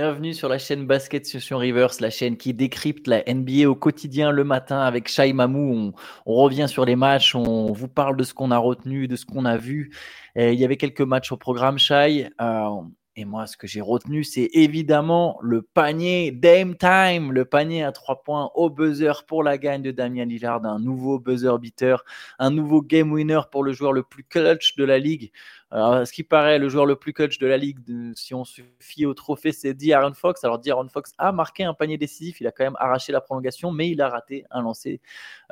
Bienvenue sur la chaîne Basket Session Rivers, la chaîne qui décrypte la NBA au quotidien le matin avec Shai Mamou. On, revient sur les matchs, on vous parle de ce qu'on a retenu, de ce qu'on a vu. il y avait quelques matchs au programme, Shai. Euh, et moi, ce que j'ai retenu, c'est évidemment le panier Dame Time, le panier à trois points au buzzer pour la gagne de Damien Lillard, un nouveau buzzer beater, un nouveau game winner pour le joueur le plus clutch de la ligue. Ce qui paraît, le joueur le plus clutch de la ligue, si on se fie au trophée, c'est D'Aaron Fox. Alors, D'Aaron Fox a marqué un panier décisif. Il a quand même arraché la prolongation, mais il a raté un lancer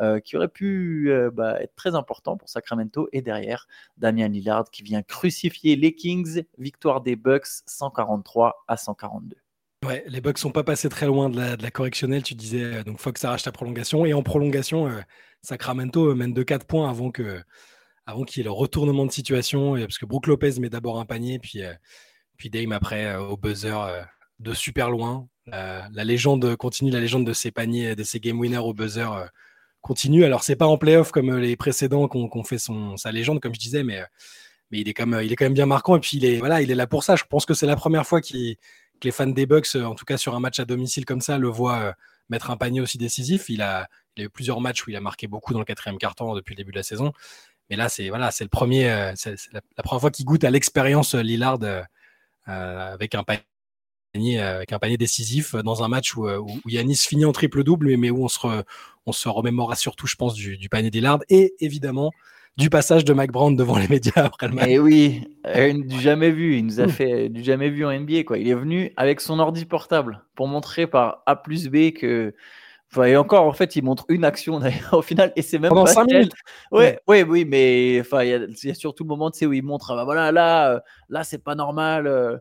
euh, qui aurait pu euh, bah, être très important pour Sacramento. Et derrière, Damien Lillard qui vient crucifier les Kings. Victoire des Bucks 143 à 142. Ouais, les Bucks sont pas passés très loin de la, correctionnelle. Tu disais, euh, donc Fox arrache la prolongation. Et en prolongation, Sacramento mène de 4 points avant que avant qu'il y ait le retournement de situation, parce que Brook Lopez met d'abord un panier, puis, euh, puis Dame après euh, au buzzer euh, de super loin. la légende continue, la légende de ces paniers, de ces game winners au buzzer continue. Alors c'est pas en playoff comme les précédents qu'on fait son, sa légende, comme je disais, mais, mais il, est quand même, il est quand même bien marquant. Et puis il est, voilà, il est là pour ça. Je pense que c'est la première fois que les fans des Bucks, en tout cas sur un match à domicile comme ça, le voient mettre un panier aussi décisif. Il a, il a eu plusieurs matchs où il a marqué beaucoup dans le quatrième quart-temps depuis le début de la saison. Mais là, c'est voilà, c'est le premier, euh, c'est la, première fois qu'il goûte à l'expérience euh, Lillard euh, avec un panier, avec un panier décisif dans un match où, où Yanis finit en triple double, mais, où on se, on se remémorera surtout, je pense, du, du panier Lillard et évidemment du passage de Mike Brown devant les médias après le match. Et eh oui, du jamais vu. Il nous a fait du jamais vu en NBA. Quoi. Il est venu avec son ordi portable pour montrer par A plus B que et encore, en fait, il montre une action au final, et c'est même Pendant pas 5 minutes. Ouais, ouais, oui, mais enfin, il y, a surtout le moment où il montre, ah bah voilà, là, euh, là, c'est pas normal, euh,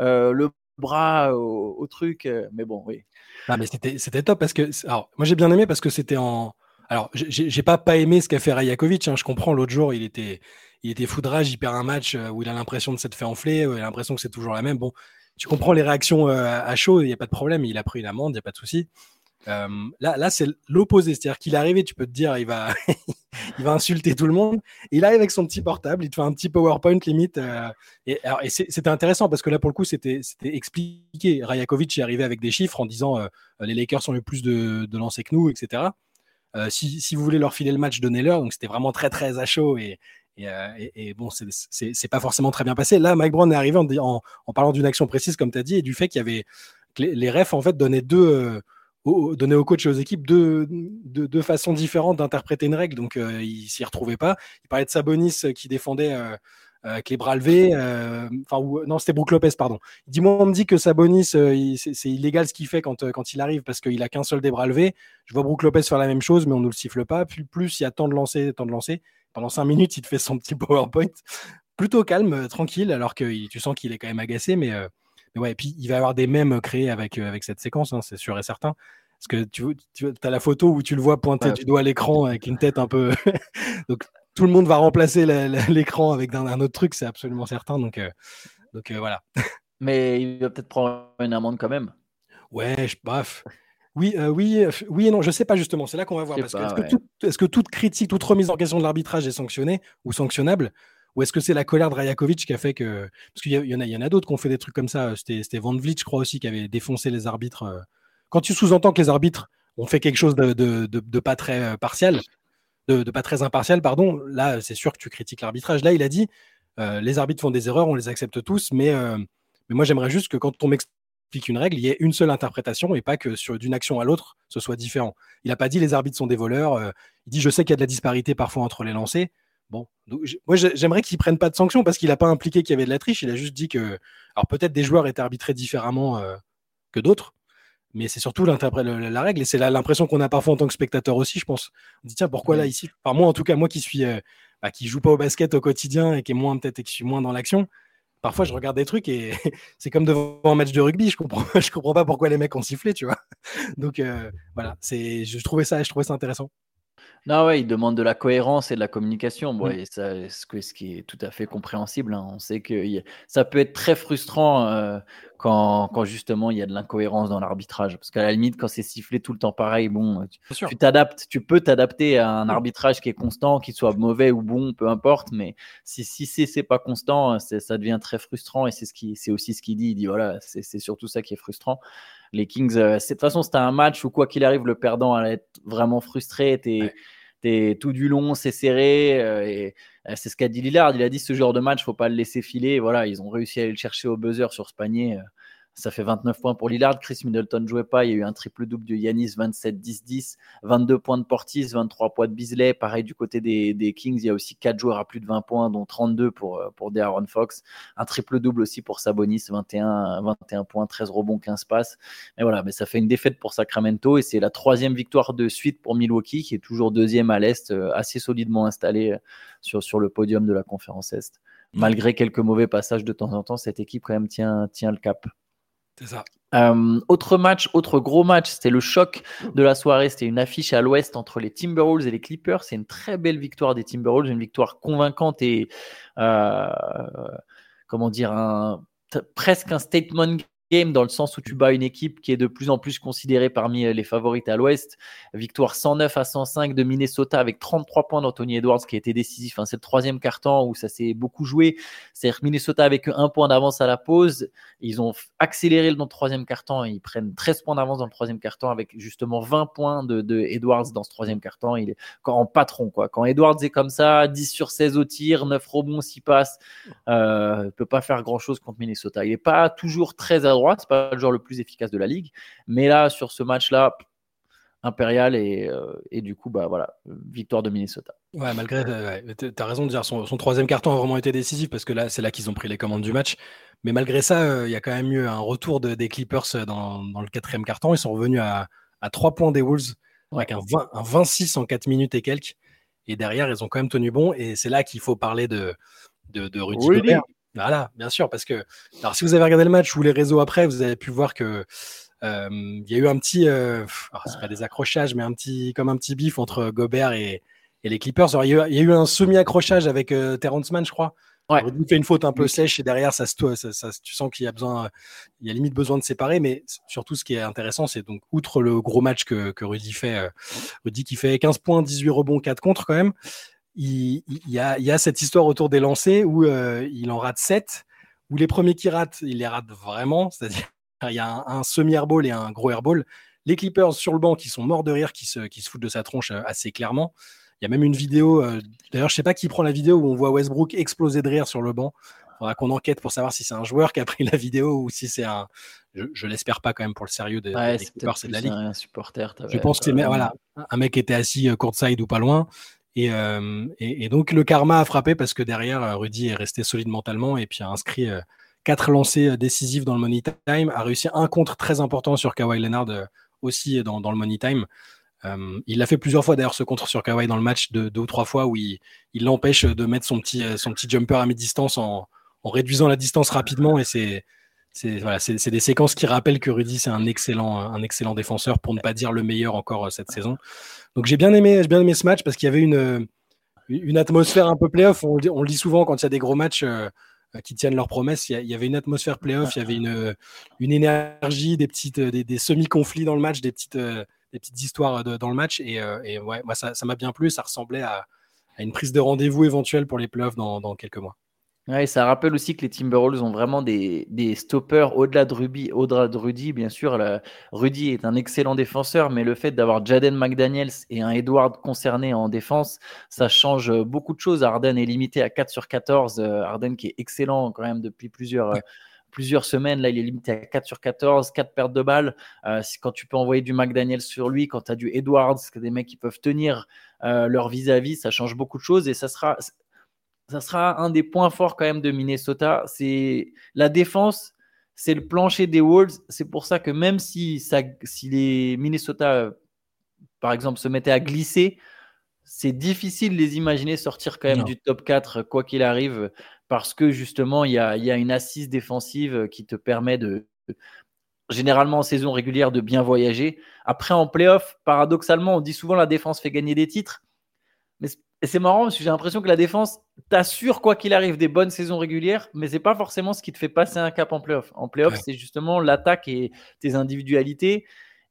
euh, le bras au, truc, mais bon, oui. Ah, mais c'était top parce que, alors, moi j'ai bien aimé parce que c'était en, alors, j'ai pas pas aimé ce qu'a fait Rajakovic. Hein, je comprends. L'autre jour, il était, il était foudrage. Il perd un match où il a l'impression de s'être fait enfler. Où il a l'impression que c'est toujours la même. Bon, tu comprends les réactions à chaud. Il n'y a pas de problème. Il a pris une amende. Il n'y a pas de souci. Euh, là, là c'est l'opposé. C'est-à-dire qu'il est arrivé, tu peux te dire, il va, il va insulter tout le monde. Il arrive avec son petit portable, il te fait un petit PowerPoint limite. Euh, et, et c'était intéressant parce que là, pour le coup, c'était expliqué. Rajakovic est arrivé avec des chiffres en disant euh, les Lakers ont eu plus de, de lancers que nous, etc. si, si, vous voulez leur filer le match, donnez-leur. Donc c'était vraiment très très à chaud et, et, et, bon, c'est pas forcément très bien passé. Là, Mike Brown est arrivé en, en, parlant d'une action précise, comme tu as dit, et du fait qu'il y avait les, les, refs en fait donnaient deux donner aux coachs et aux équipes deux, deux, façons différentes d'interpréter une règle. Donc, euh, il s'y retrouvait pas. Il parlait de Sabonis euh, qui défendait euh, avec les bras levés. Enfin, non, c'était Brook Lopez, pardon. Il dit Moi, on me dit que Sabonis, c'est illégal ce qu'il fait quand, quand il arrive parce qu'il a qu'un seul des bras levés. Je vois Brook Lopez faire la même chose, mais on ne le siffle pas. Plus, plus il y a tant de lancer, tant de lancer. Pendant cinq minutes, il te fait son petit PowerPoint. Plutôt calme, tranquille, alors que tu sens qu'il est quand même agacé, mais mais ouais, et puis il va y avoir des mèmes créés avec, euh, avec cette séquence, hein, c'est sûr et certain. Parce que tu, tu as la photo où tu le vois pointer du doigt à l'écran avec une tête un peu. donc tout le monde va remplacer l'écran avec un, autre truc, c'est absolument certain. Donc, euh, donc euh, voilà. Mais il va peut-être prendre une amende quand même. Ouais, je, bref. Oui, oui, oui et non, je sais pas justement. C'est là qu'on va voir. Est-ce que, est que, toute critique, toute remise en question de l'arbitrage est sanctionnée ou sanctionnable? Ou est-ce que c'est la colère de Rajakovic qui a fait que. Parce qu'il y, en a, d'autres qui ont fait des trucs comme ça. C'était Van Vliet, je crois aussi, qui avait défoncé les arbitres. Euh. Quand tu sous-entends que les arbitres ont fait quelque chose de, pas très euh, partial, de, pas très impartial, pardon, là, c'est sûr que tu critiques l'arbitrage. Là, il a dit euh, les arbitres font des erreurs, on les accepte tous, mais, mais moi, j'aimerais juste que quand on m'explique une règle, il y ait une seule interprétation et pas que d'une action à l'autre, ce soit différent. Il n'a pas dit les arbitres sont des voleurs. il dit je sais qu'il y a de la disparité parfois entre les lancers. Bon, moi j'aimerais qu'il prenne pas de sanctions parce qu'il n'a pas impliqué qu'il y avait de la triche. Il a juste dit que, alors peut-être des joueurs étaient arbitrés différemment euh, que d'autres, mais c'est surtout la, la règle et c'est l'impression qu'on a parfois en tant que spectateur aussi, je pense. On dit tiens pourquoi là ici? Enfin moi en tout cas moi qui suis, euh, bah, qui joue pas au basket au quotidien et qui est moins peut-être et qui suis moins dans l'action, parfois je regarde des trucs et c'est comme devant un match de rugby. Je comprends, je comprends pas pourquoi les mecs ont sifflé, tu vois. Donc euh, voilà, c'est, je trouvais ça, je trouvais ça intéressant. Non, ouais, il demande de la cohérence et de la communication. Bon, et ça, ce, qui est tout à fait compréhensible. Hein. On sait que ça peut être très frustrant euh, quand, quand, justement il y a de l'incohérence dans l'arbitrage. Parce qu'à la limite, quand c'est sifflé tout le temps pareil, bon, tu t'adaptes, tu peux t'adapter à un arbitrage qui est constant, qu'il soit mauvais ou bon, peu importe. Mais si, si c'est pas constant, ça devient très frustrant. Et c'est ce qui, c'est aussi ce qu'il dit. Il dit voilà, c'est surtout ça qui est frustrant les Kings, euh, de toute façon, c'était un match où quoi qu'il arrive, le perdant allait être vraiment frustré. T'es, tout du long, c'est serré. Euh, et euh, c'est ce qu'a dit Lillard. Il a dit ce genre de match, faut pas le laisser filer. Voilà, ils ont réussi à aller le chercher au buzzer sur ce panier. Ça fait 29 points pour Lillard. Chris Middleton jouait pas. Il y a eu un triple-double de Yanis, 27-10-10. 22 points de Portis, 23 points de Bisley. Pareil du côté des, Kings, il y a aussi 4 joueurs à plus de 20 points, dont 32 pour, euh, pour De'Aaron Fox. Un triple-double aussi pour Sabonis, 21, 21 points, 13 rebonds, 15 passes. Mais voilà, mais ça fait une défaite pour Sacramento et c'est la troisième victoire de suite pour Milwaukee, qui est toujours deuxième à l'Est, euh, assez solidement installé euh, sur, le podium de la conférence Est. Malgré quelques mauvais passages de temps en temps, cette équipe quand même tient le cap. C'est ça. Euh, autre match, autre gros match, c'était le choc de la soirée. C'était une affiche à l'ouest entre les Timberwolves et les Clippers. C'est une très belle victoire des Timberwolves, une victoire convaincante et euh, comment dire, presque un statement dans le sens où tu bats une équipe qui est de plus en plus considérée parmi euh, les favorites à l'Ouest. Victoire 109 à 105 de Minnesota avec 33 points d'Anthony Edwards qui a été décisif. c'est le troisième carton où ça s'est beaucoup joué. C'est-à-dire Minnesota avec un point d'avance à la pause. Ils ont accéléré le troisième carton. Ils prennent 13 points d'avance dans le troisième carton avec justement 20 points de, Edwards dans ce troisième carton. Il est en patron. Quoi. Quand Edwards est comme ça, 10 sur 16 au tir, 9 rebonds, 6 passes, euh, ne peut pas faire grand-chose contre Minnesota. Il n'est pas toujours très à c'est pas le joueur le plus efficace de la ligue. Mais là, sur ce match-là, impérial et, euh, et, du coup bah voilà victoire de Minnesota. Ouais malgré tu as raison de dire son, troisième carton a vraiment été décisif parce que là c'est là qu'ils ont pris les commandes du match. Mais malgré ça euh, il y a quand même eu un retour de, des Clippers euh, dans, dans, le quatrième carton. Ils sont revenus à, à 3 points des Wolves avec un, 20, un, 26 en 4 minutes et quelques. Et derrière ils ont quand même tenu bon. Et c'est là qu'il faut parler de, de, de Rudy, Rudy. Voilà, bien sûr, parce que alors si vous avez regardé le match ou les réseaux après, vous avez pu voir que euh, il y a eu un petit, euh, c'est pas des accrochages, mais un petit, comme un petit bif entre Gobert et, les Clippers. Il, y a, eu un semi-accrochage avec euh, Terrence Mann, je crois. Ouais. Il fait une faute un peu sèche et derrière, ça, ça, ça tu sens qu'il y a besoin, il y a limite besoin de séparer. Mais surtout, ce qui est intéressant, c'est donc, outre le gros match que, que Rudy fait, Rudy qui fait 15 points, 18 rebonds, 4 contre quand même il, y a, cette histoire autour des lancers où euh, il en rate 7, où les premiers qui ratent, il les rate vraiment, c'est-à-dire il y a un, semi-airball et un gros airball. Les Clippers sur le banc qui sont morts de rire, qui se, qui se foutent de sa tronche euh, assez clairement. Il y a même une vidéo, euh, d'ailleurs je sais pas qui prend la vidéo où on voit Westbrook exploser de rire sur le banc. Il faudra qu'on enquête pour savoir si c'est un joueur qui a pris la vidéo ou si c'est un, je, l'espère pas quand même pour le sérieux des, Clippers et de la ligue. Un supporter, je pense que c'est voilà, un mec était assis courtside ou pas loin. Euh, et, donc le karma a frappé parce que derrière, euh, Rudy est resté solide mentalement et puis a inscrit euh, quatre lancers décisifs dans le money time, a réussi un contre très important sur Kawhi Leonard aussi dans, dans le money time. il l'a fait plusieurs fois d'ailleurs ce contre sur Kawhi dans le match, de, deux ou trois fois où il l'empêche de mettre son petit, son petit jumper à mi-distance en, en, réduisant la distance rapidement et c'est c'est des séquences qui rappellent que Rudy c'est un excellent, excellent défenseur pour ne pas dire le meilleur encore cette saison. Donc j'ai bien aimé, ce match parce qu'il y avait une, une atmosphère un peu playoff. On, on le dit souvent quand il y a des gros matchs euh, qui tiennent leurs promesses. Il y, avait une atmosphère playoff, il y avait une, énergie, des petites, semi-conflits dans le match, des petites, histoires dans le match. Et, euh, moi ça m'a bien plu. Ça ressemblait à, une prise de rendez-vous éventuelle pour les playoffs dans quelques mois. Ouais, ça rappelle aussi que les Timberwolves ont vraiment des, des stoppers au-delà de Ruby, au-delà de Rudy, bien sûr. Rudy est un excellent défenseur, mais le fait d'avoir Jaden McDaniels et un Edward concerné en défense, ça change beaucoup de choses. Arden est limité à 4 sur 14. Euh, Arden qui est excellent quand même depuis plusieurs, plusieurs semaines. Là, il est limité à 4 sur 14, 4 pertes de balles. Euh, quand tu peux envoyer du McDaniels sur lui, quand tu as du Edwards, des mecs qui peuvent tenir euh, leur vis-à-vis, ça change beaucoup de choses et ça sera ça sera un des points forts quand même de Minnesota. C'est la défense, c'est le plancher des Wolves. C'est pour ça que même si, ça, si les Minnesota, par exemple, se mettaient à glisser, c'est difficile de les imaginer sortir quand même du top 4, quoi qu'il arrive, parce que justement, il y a, y a, une assise défensive qui te permet de, généralement en saison régulière de bien voyager. Après, en playoff, paradoxalement, on dit souvent la défense fait gagner des titres. Mais c'est marrant parce que j'ai l'impression que la défense t'assure, quoi qu'il arrive, des bonnes saisons régulières, mais c'est pas forcément ce qui te fait passer un cap en playoff. En playoff, c'est justement l'attaque et tes individualités.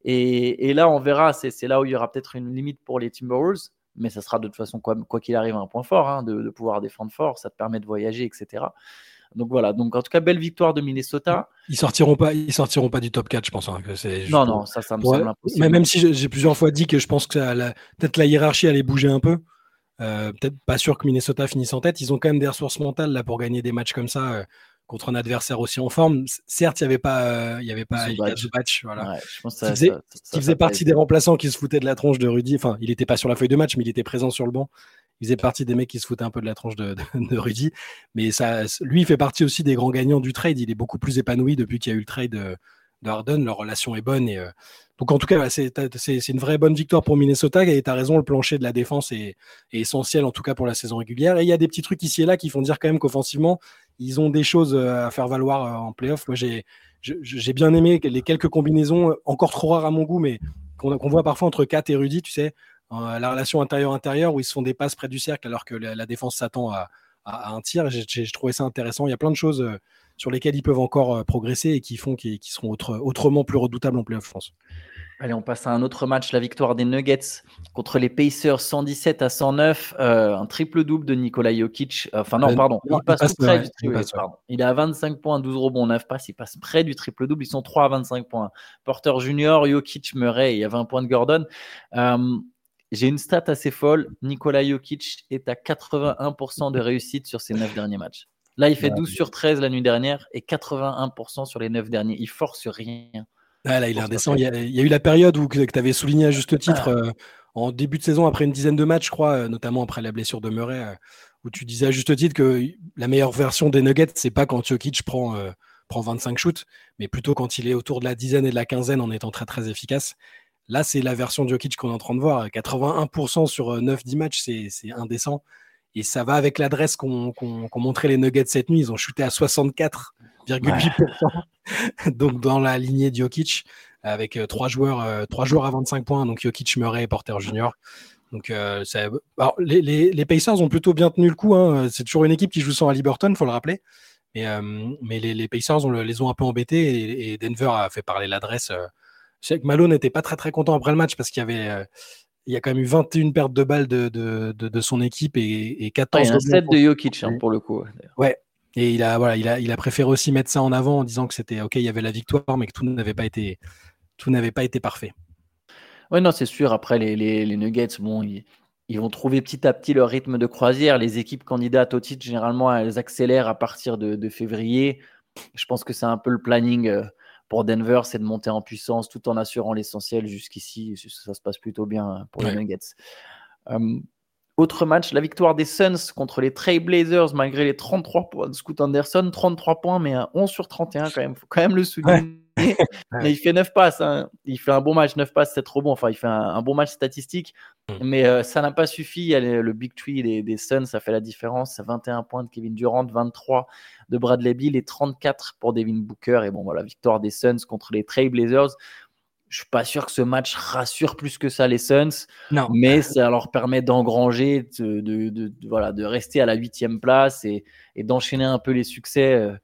Et, là, on verra, c'est là où il y aura peut-être une limite pour les Timberwolves, mais ça sera de toute façon, quoi qu'il arrive, un point fort hein, de, de, pouvoir défendre fort. Ça te permet de voyager, etc. Donc voilà, donc en tout cas, belle victoire de Minnesota. Ils sortiront pas, ils sortiront pas du top 4, je pense. Hein, non, non, ça, ça me semble impossible. Mais même si j'ai plusieurs fois dit que je pense que peut-être la hiérarchie allait bouger un peu. Euh, peut-être pas sûr que Minnesota finisse en tête. Ils ont quand même des ressources mentales là pour gagner des matchs comme ça euh, contre un adversaire aussi en forme. Certes, il n'y avait pas, euh, il y avait pas de match, voilà. qui faisait, partie des remplaçants qui se foutaient de la tronche de Rudy. Enfin, il n'était pas sur la feuille de match, mais il était présent sur le banc il faisait partie des mecs qui se foutaient un peu de la tranche de, Rudy. Mais ça, lui, il fait partie aussi des grands gagnants du trade. Il est beaucoup plus épanoui depuis qu'il y a eu le trade de, Harden. Leur relation est bonne. Et, euh, donc, en tout cas, c'est une vraie bonne victoire pour Minnesota. Et tu as raison, le plancher de la défense est, essentiel, en tout cas pour la saison régulière. Et il y a des petits trucs ici et là qui font dire quand même qu'offensivement, ils ont des choses euh, à faire valoir euh, en playoff. Moi, j'ai bien aimé les quelques combinaisons, encore trop rares à mon goût, mais qu'on voit parfois entre Kat et Rudy, tu sais, la relation intérieur-intérieur où ils se font des passes près du cercle alors que la, défense s'attend à, un tir. J'ai trouvé ça intéressant. Il y a plein de choses sur lesquelles ils peuvent encore euh, progresser et qui font qu'ils seront autrement plus redoutables en playoff, France. Allez, on passe à un autre match, la victoire des Nuggets contre les Pacers 117 à 109, euh, un triple-double de Nikola Jokic. Enfin non, pardon, il, passe, près du triple double. Il, est à 25 points, 12 rebonds, 9 passes, il passe près du triple-double, ils sont 3 à 25 points. Porter Junior, Jokic, Murray, il y a 20 points de Gordon. J'ai une stat assez folle. Nikola Jokic est à 81% de réussite sur ses 9 derniers matchs. Là, il fait 12 sur 13 la nuit dernière et 81% sur les 9 derniers. Il force rien. Ah, là, il est indécent. Il y, a, eu la période où tu avais souligné à juste titre ah. euh, en début de saison, après une dizaine de matchs, je crois, euh, notamment après la blessure de Murray, euh, où tu disais à juste titre que la meilleure version des Nuggets, c'est pas quand Jokic prend, prend 25 shoots, mais plutôt quand il est autour de la dizaine et de la quinzaine en étant très très efficace. Là, c'est la version de Jokic qu'on est en train de voir. 81% sur 9-10 euh, matchs, c'est indécent. Et ça va avec l'adresse qu'ont montré les Nuggets cette nuit. Ils ont shooté à 64,8%. donc dans la lignée de Jokic, avec euh, trois joueurs, euh, trois joueurs à 25 points. Donc Jokic, Murray et Porter Junior. Donc les, les, Pacers ont plutôt bien tenu le coup. Hein. C'est toujours une équipe qui joue sans Halliburton, faut le rappeler. Mais, les, Pacers on, les ont un peu embêtés et, Denver a fait parler l'adresse que Malo n'était pas très très content après le match parce qu'il y avait euh, il y a quand même eu 21 pertes de balles de, de, de, son équipe et, et 14 il y a un set de Jokic hein, pour le coup. Ouais. Et il a, voilà, il, a, il a préféré aussi mettre ça en avant en disant que c'était OK, il y avait la victoire, mais que tout n'avait pas été, tout n'avait pas été parfait. Ouais, non, c'est sûr. Après, les, les, les Nuggets, bon, ils, ils, vont trouver petit à petit leur rythme de croisière. Les équipes candidates au titre, généralement, elles accélèrent à partir de, de février. Je pense que c'est un peu le planning. Pour Denver, c'est de monter en puissance tout en assurant l'essentiel. Jusqu'ici, ça se passe plutôt bien pour les Nuggets. Euh, autre match, la victoire des Suns contre les Trailblazers, malgré les 33 points de Scoot Anderson. 33 points, mais un 11 sur 31 quand même. faut quand même le souligner. Mais il fait 9 passes. Hein. Il fait un bon match, 9 passes, c'est trop bon. Enfin, il fait un, bon match statistique. Mm. Mais euh, ça n'a pas suffi. le Big Tree des, des Suns, ça fait la différence. 21 points de Kevin Durant, 23 de Bradley Bill et 34 pour Devin Booker. Et bon, voilà, victoire des Suns contre les Trailblazers. Je suis pas sûr que ce match rassure plus que ça les Suns, non. mais ça leur permet d'engranger, de, voilà, de rester à la huitième place et, d'enchaîner un peu les succès. Euh,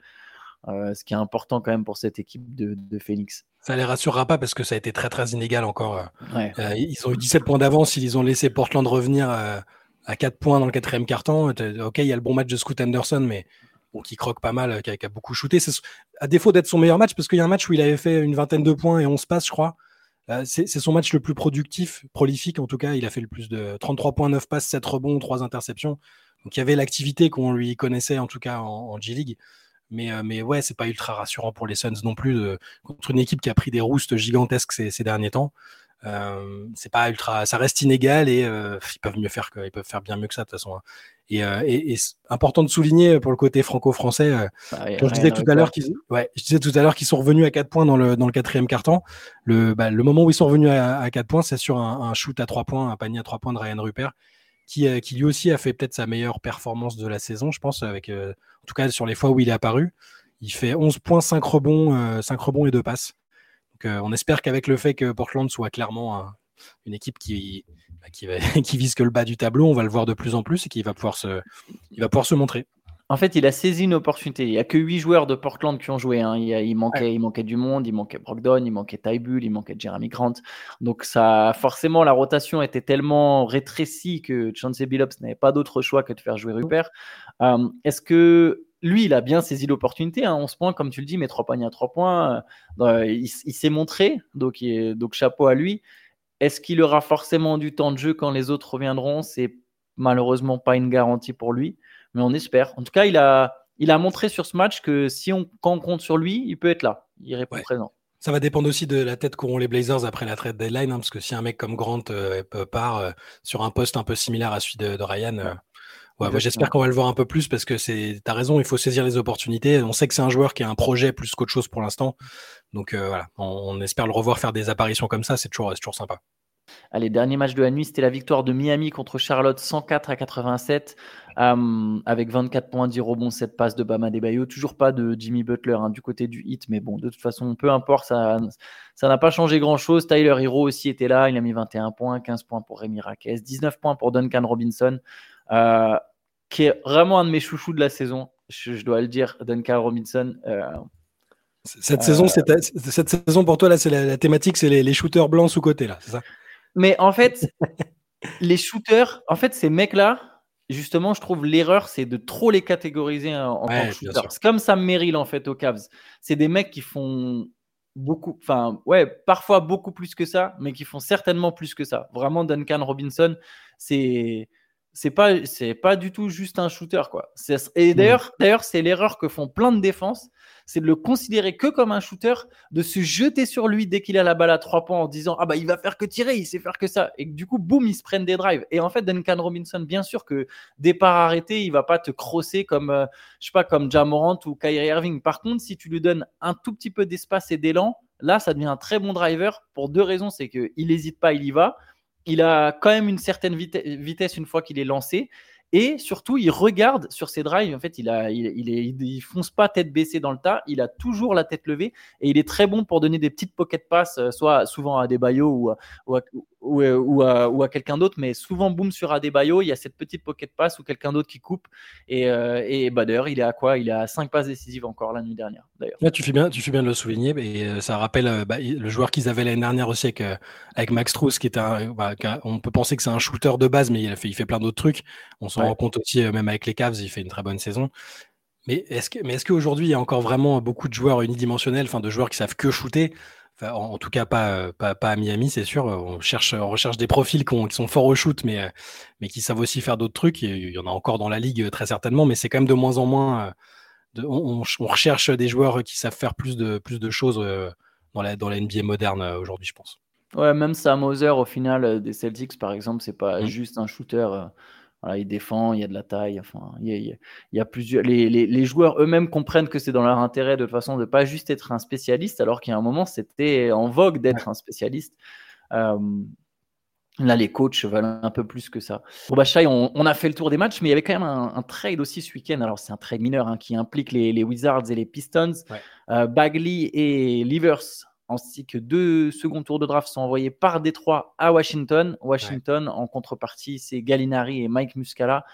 ce qui est important quand même pour cette équipe de, Phoenix. Ça les rassurera pas parce que ça a été très très inégal encore. Euh. Euh, ils ont eu 17 points d'avance, ils ont laissé Portland revenir à 4 points dans le quatrième carton. Ok, il y a le bon match de Scoot Anderson, mais bon, qui croque pas mal, qui a, beaucoup shooté. À défaut d'être son meilleur match, parce qu'il y a un match où il avait fait une vingtaine de points et 11 passes, je crois. c'est son match le plus productif, prolifique en tout cas. Il a fait le plus de 33 points, 9 passes, 7 rebonds, 3 interceptions. Donc il y avait l'activité qu'on lui connaissait en tout cas en G-League. Mais, euh, mais ouais, c'est pas ultra rassurant pour les Suns non plus contre une équipe qui a pris des roustes gigantesques ces, derniers temps. Euh, c'est pas ultra, ça reste inégal et euh, ils peuvent mieux faire que, ils peuvent faire bien mieux que ça de toute façon. Hein. Et, et, important de souligner pour le côté franco-français, ah je disais tout à l'heure qu'ils, ouais, je disais tout à l'heure qu'ils sont revenus à 4 points dans le, dans le quatrième carton. Le, bah, le moment où ils sont revenus à, à 4 points, c'est sur un, un, shoot à 3 points, un panier à 3 points de Ryan Rupert. Euh, qui, lui aussi a fait peut-être sa meilleure performance de la saison, je pense, avec, euh, en tout cas sur les fois où il est apparu. Il fait 11 points, 5 rebonds, 5 euh, rebonds et 2 passes. On espère qu'avec le fait que Portland soit clairement une équipe qui, bah, qui, vise que le bas du tableau, on va le voir de plus en plus et qui va pouvoir se, il va pouvoir se montrer. En fait, il a saisi une opportunité. Il n'y a que 8 joueurs de Portland qui ont joué. Hein. Il, manquait, il manquait du monde, il manquait Brogdon, il manquait Tybull, il manquait Jeremy Grant. Donc, ça, forcément, la rotation était tellement rétrécie que Chauncey Billups n'avait pas d'autre choix que de faire jouer Rupert. Euh, est-ce que lui, il a bien saisi l'opportunité. Hein, 11 points, comme tu le dis, mais 3 points à 3 points. Euh, il, s'est montré, donc, donc chapeau à lui. Est-ce qu'il aura forcément du temps de jeu quand les autres reviendront? C'est malheureusement pas une garantie pour lui mais on espère. En tout cas, il a, il a montré sur ce match que si on, quand on compte sur lui, il peut être là. Il répond présent. Ça va dépendre aussi de la tête qu'auront les Blazers après la trade deadline, hein, parce que si un mec comme Grant euh, part euh, sur un poste un peu similaire à celui de, Ryan, euh, j'espère qu'on va le voir un peu plus parce que c'est, t'as raison, il faut saisir les opportunités. On sait que c'est un joueur qui a un projet plus qu'autre chose pour l'instant, donc voilà, on, espère le revoir faire des apparitions comme ça, c'est toujours, c'est toujours sympa. Allez, dernier match de la nuit, c'était la victoire de Miami contre Charlotte 104 à 87 euh, avec 24 points, 10 rebonds, 7 passes de Bama Debayo. Toujours pas de Jimmy Butler hein, du côté du hit, mais bon, de toute façon, peu importe, ça ça n'a pas changé grand-chose. Tyler Hero aussi était là, il a mis 21 points, 15 points pour Rémi Raquez, 19 points pour Duncan Robinson, euh, qui est vraiment un de mes chouchous de la saison, je, dois le dire, Duncan Robinson. Euh, cette, saison, cette saison pour toi, là, c'est la, thématique, c'est les, les shooters blancs sous-côté, là, c'est ça? Mais en fait, les shooters, en fait, ces mecs-là, justement, je trouve l'erreur, c'est de trop les catégoriser en, tant que shooters. C'est comme Sam Merrill, en fait, aux Cavs. C'est des mecs qui font beaucoup, enfin, ouais, parfois beaucoup plus que ça, mais qui font certainement plus que ça. Vraiment, Duncan Robinson, c'est c'est pas c'est pas du tout juste un shooter quoi. Et d'ailleurs d'ailleurs c'est l'erreur que font plein de défenses, c'est de le considérer que comme un shooter, de se jeter sur lui dès qu'il a la balle à trois points en disant ah bah il va faire que tirer, il sait faire que ça et du coup boum ils se prennent des drives. Et en fait Duncan Robinson bien sûr que départ arrêté il va pas te crosser comme euh, je sais pas comme Jamorant ou Kyrie Irving. Par contre si tu lui donnes un tout petit peu d'espace et d'élan, là ça devient un très bon driver pour deux raisons, c'est que il hésite pas, il y va il a quand même une certaine vitesse une fois qu'il est lancé. Et surtout, il regarde sur ses drives. En fait, il, a, fonce pas tête baissée dans le tas. Il a toujours la tête levée et il est très bon pour donner des petites pocket passes, euh, soit souvent à des ou, ou, euh, ou, à, quelqu'un d'autre, mais souvent boum sur Adebayo, il y a cette petite pocket pass ou quelqu'un d'autre qui coupe. Et, euh, et bah, d'ailleurs, il est à quoi? Il est à 5 passes décisives encore la nuit dernière. D'ailleurs. tu fais bien, tu fais bien de le souligner. Et euh, ça rappelle bah, le joueur qu'ils avaient l'année dernière aussi avec, avec Max Truss, qui est un, bah, on peut penser que c'est un shooter de base, mais il, a fait, il fait plein d'autres trucs. On s'en rend compte aussi, même avec les Cavs, il fait une très bonne saison. Mais est-ce que, mais est-ce qu'aujourd'hui il y a encore vraiment beaucoup de joueurs unidimensionnels, enfin de joueurs qui savent que shooter? En, tout cas, pas, pas, à Miami, c'est sûr. On cherche, on recherche des profils qui, sont forts au shoot, mais, mais qui savent aussi faire d'autres trucs. Il y en a encore dans la ligue, très certainement, mais c'est quand même de moins en moins. De, on, recherche des joueurs qui savent faire plus de, plus de choses dans la, dans la NBA moderne aujourd'hui, je pense. Ouais, même Sam Hauser, au final, des Celtics, par exemple, c'est pas mmh. juste un shooter il défend, il y a de la taille. Enfin, il y a, plusieurs. Les, joueurs eux-mêmes comprennent que c'est dans leur intérêt de toute façon de ne pas juste être un spécialiste, alors qu'il y a un moment, c'était en vogue d'être un spécialiste. Euh, là, les coachs veulent un peu plus que ça. Bon, bah, on, a fait le tour des matchs, mais il y avait quand même un, trade aussi ce week-end. Alors, c'est un trade mineur hein, qui implique les, Wizards et les Pistons. Euh, Bagley et Livers ainsi que deux second tours de draft sont envoyés par Détroit à Washington. Washington, en contrepartie, c'est Gallinari et Mike Muscala.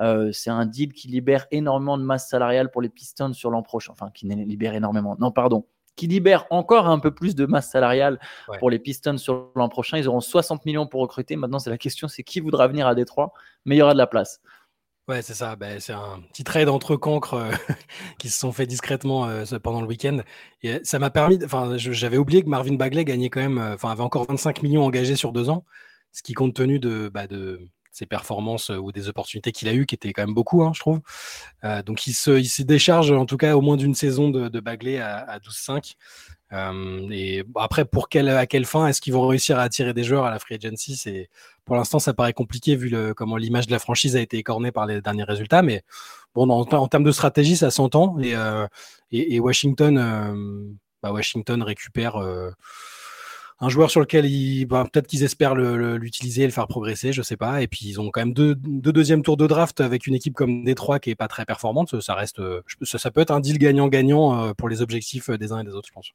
Euh, c'est un deal qui libère énormément de masse salariale pour les Pistons sur l'an prochain. Enfin, qui libère énormément. Non, pardon. Qui libère encore un peu plus de masse salariale pour les Pistons sur l'an prochain. Ils auront 60 millions pour recruter. Maintenant, c'est la question c'est qui voudra venir à Détroit, mais il y aura de la place. Ouais, c'est ça. Ben, c'est un petit trade entre cancres euh, qui se sont fait discrètement euh, pendant le week-end. Euh, ça m'a permis, enfin, j'avais oublié que Marvin Bagley gagnait quand même, enfin, avait encore 25 millions engagés sur deux ans, ce qui compte tenu de, bah, ses performances ou des opportunités qu'il a eues, qui étaient quand même beaucoup, hein, je trouve. donc il se, décharge en tout cas au moins d'une saison de, de Bagley à, à 12-5. Euh, et après, pour quelle, à quelle fin est-ce qu'ils vont réussir à attirer des joueurs à la free agency? C'est pour l'instant, ça paraît compliqué vu le, comment l'image de la franchise a été écornée par les derniers résultats. Mais bon, en, termes de stratégie, ça s'entend. Et, euh, et, Washington, euh, bah Washington récupère un joueur sur lequel ils, bah, peut-être qu'ils espèrent l'utiliser et le faire progresser, je sais pas. Et puis ils ont quand même deux, deux deuxièmes tours de draft avec une équipe comme Détroit qui est pas très performante. Ça reste, ça, ça peut être un deal gagnant-gagnant pour les objectifs des uns et des autres, je pense.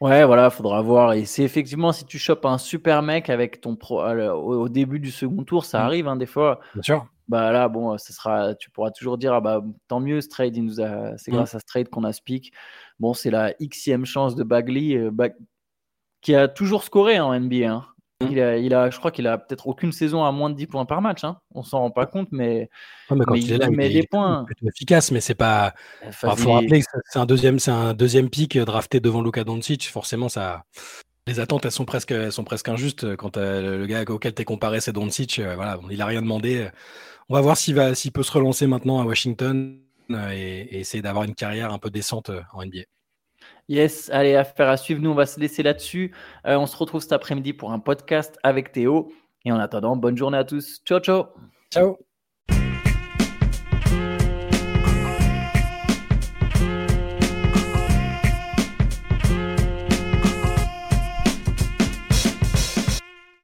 Ouais, voilà, faudra voir. Et c'est effectivement si tu chopes un super mec avec ton pro au, début du second tour, ça mmh. arrive hein, des fois. Bien sûr. Bah là, bon, ça sera, tu pourras toujours dire, ah bah tant mieux, ce trade, nous a, c'est mmh. grâce à ce trade qu'on a speak. Bon, c'est la xème chance de Bagley, euh, qui a toujours scoré en NBA. Hein. Mmh. Il, a, je crois qu'il a peut-être aucune saison à moins de 10 points par match. Hein. On s'en rend pas compte, mais, mais, quand il, est met des points. efficace, mais c'est pas. Il faut rappeler que c'est un deuxième, c'est un deuxième pick drafté devant Luka Doncic. Forcément, ça. Les attentes, elles sont presque, elles sont presque injustes quand le gars auquel tu es comparé, c'est Doncic. Euh, voilà, il a rien demandé. On va voir s'il va, s'il peut se relancer maintenant à Washington euh, et, essayer d'avoir une carrière un peu décente euh, en NBA. Yes, allez, affaire à suivre. Nous, on va se laisser là-dessus. Euh, on se retrouve cet après-midi pour un podcast avec Théo. Et en attendant, bonne journée à tous. Ciao, ciao. Ciao.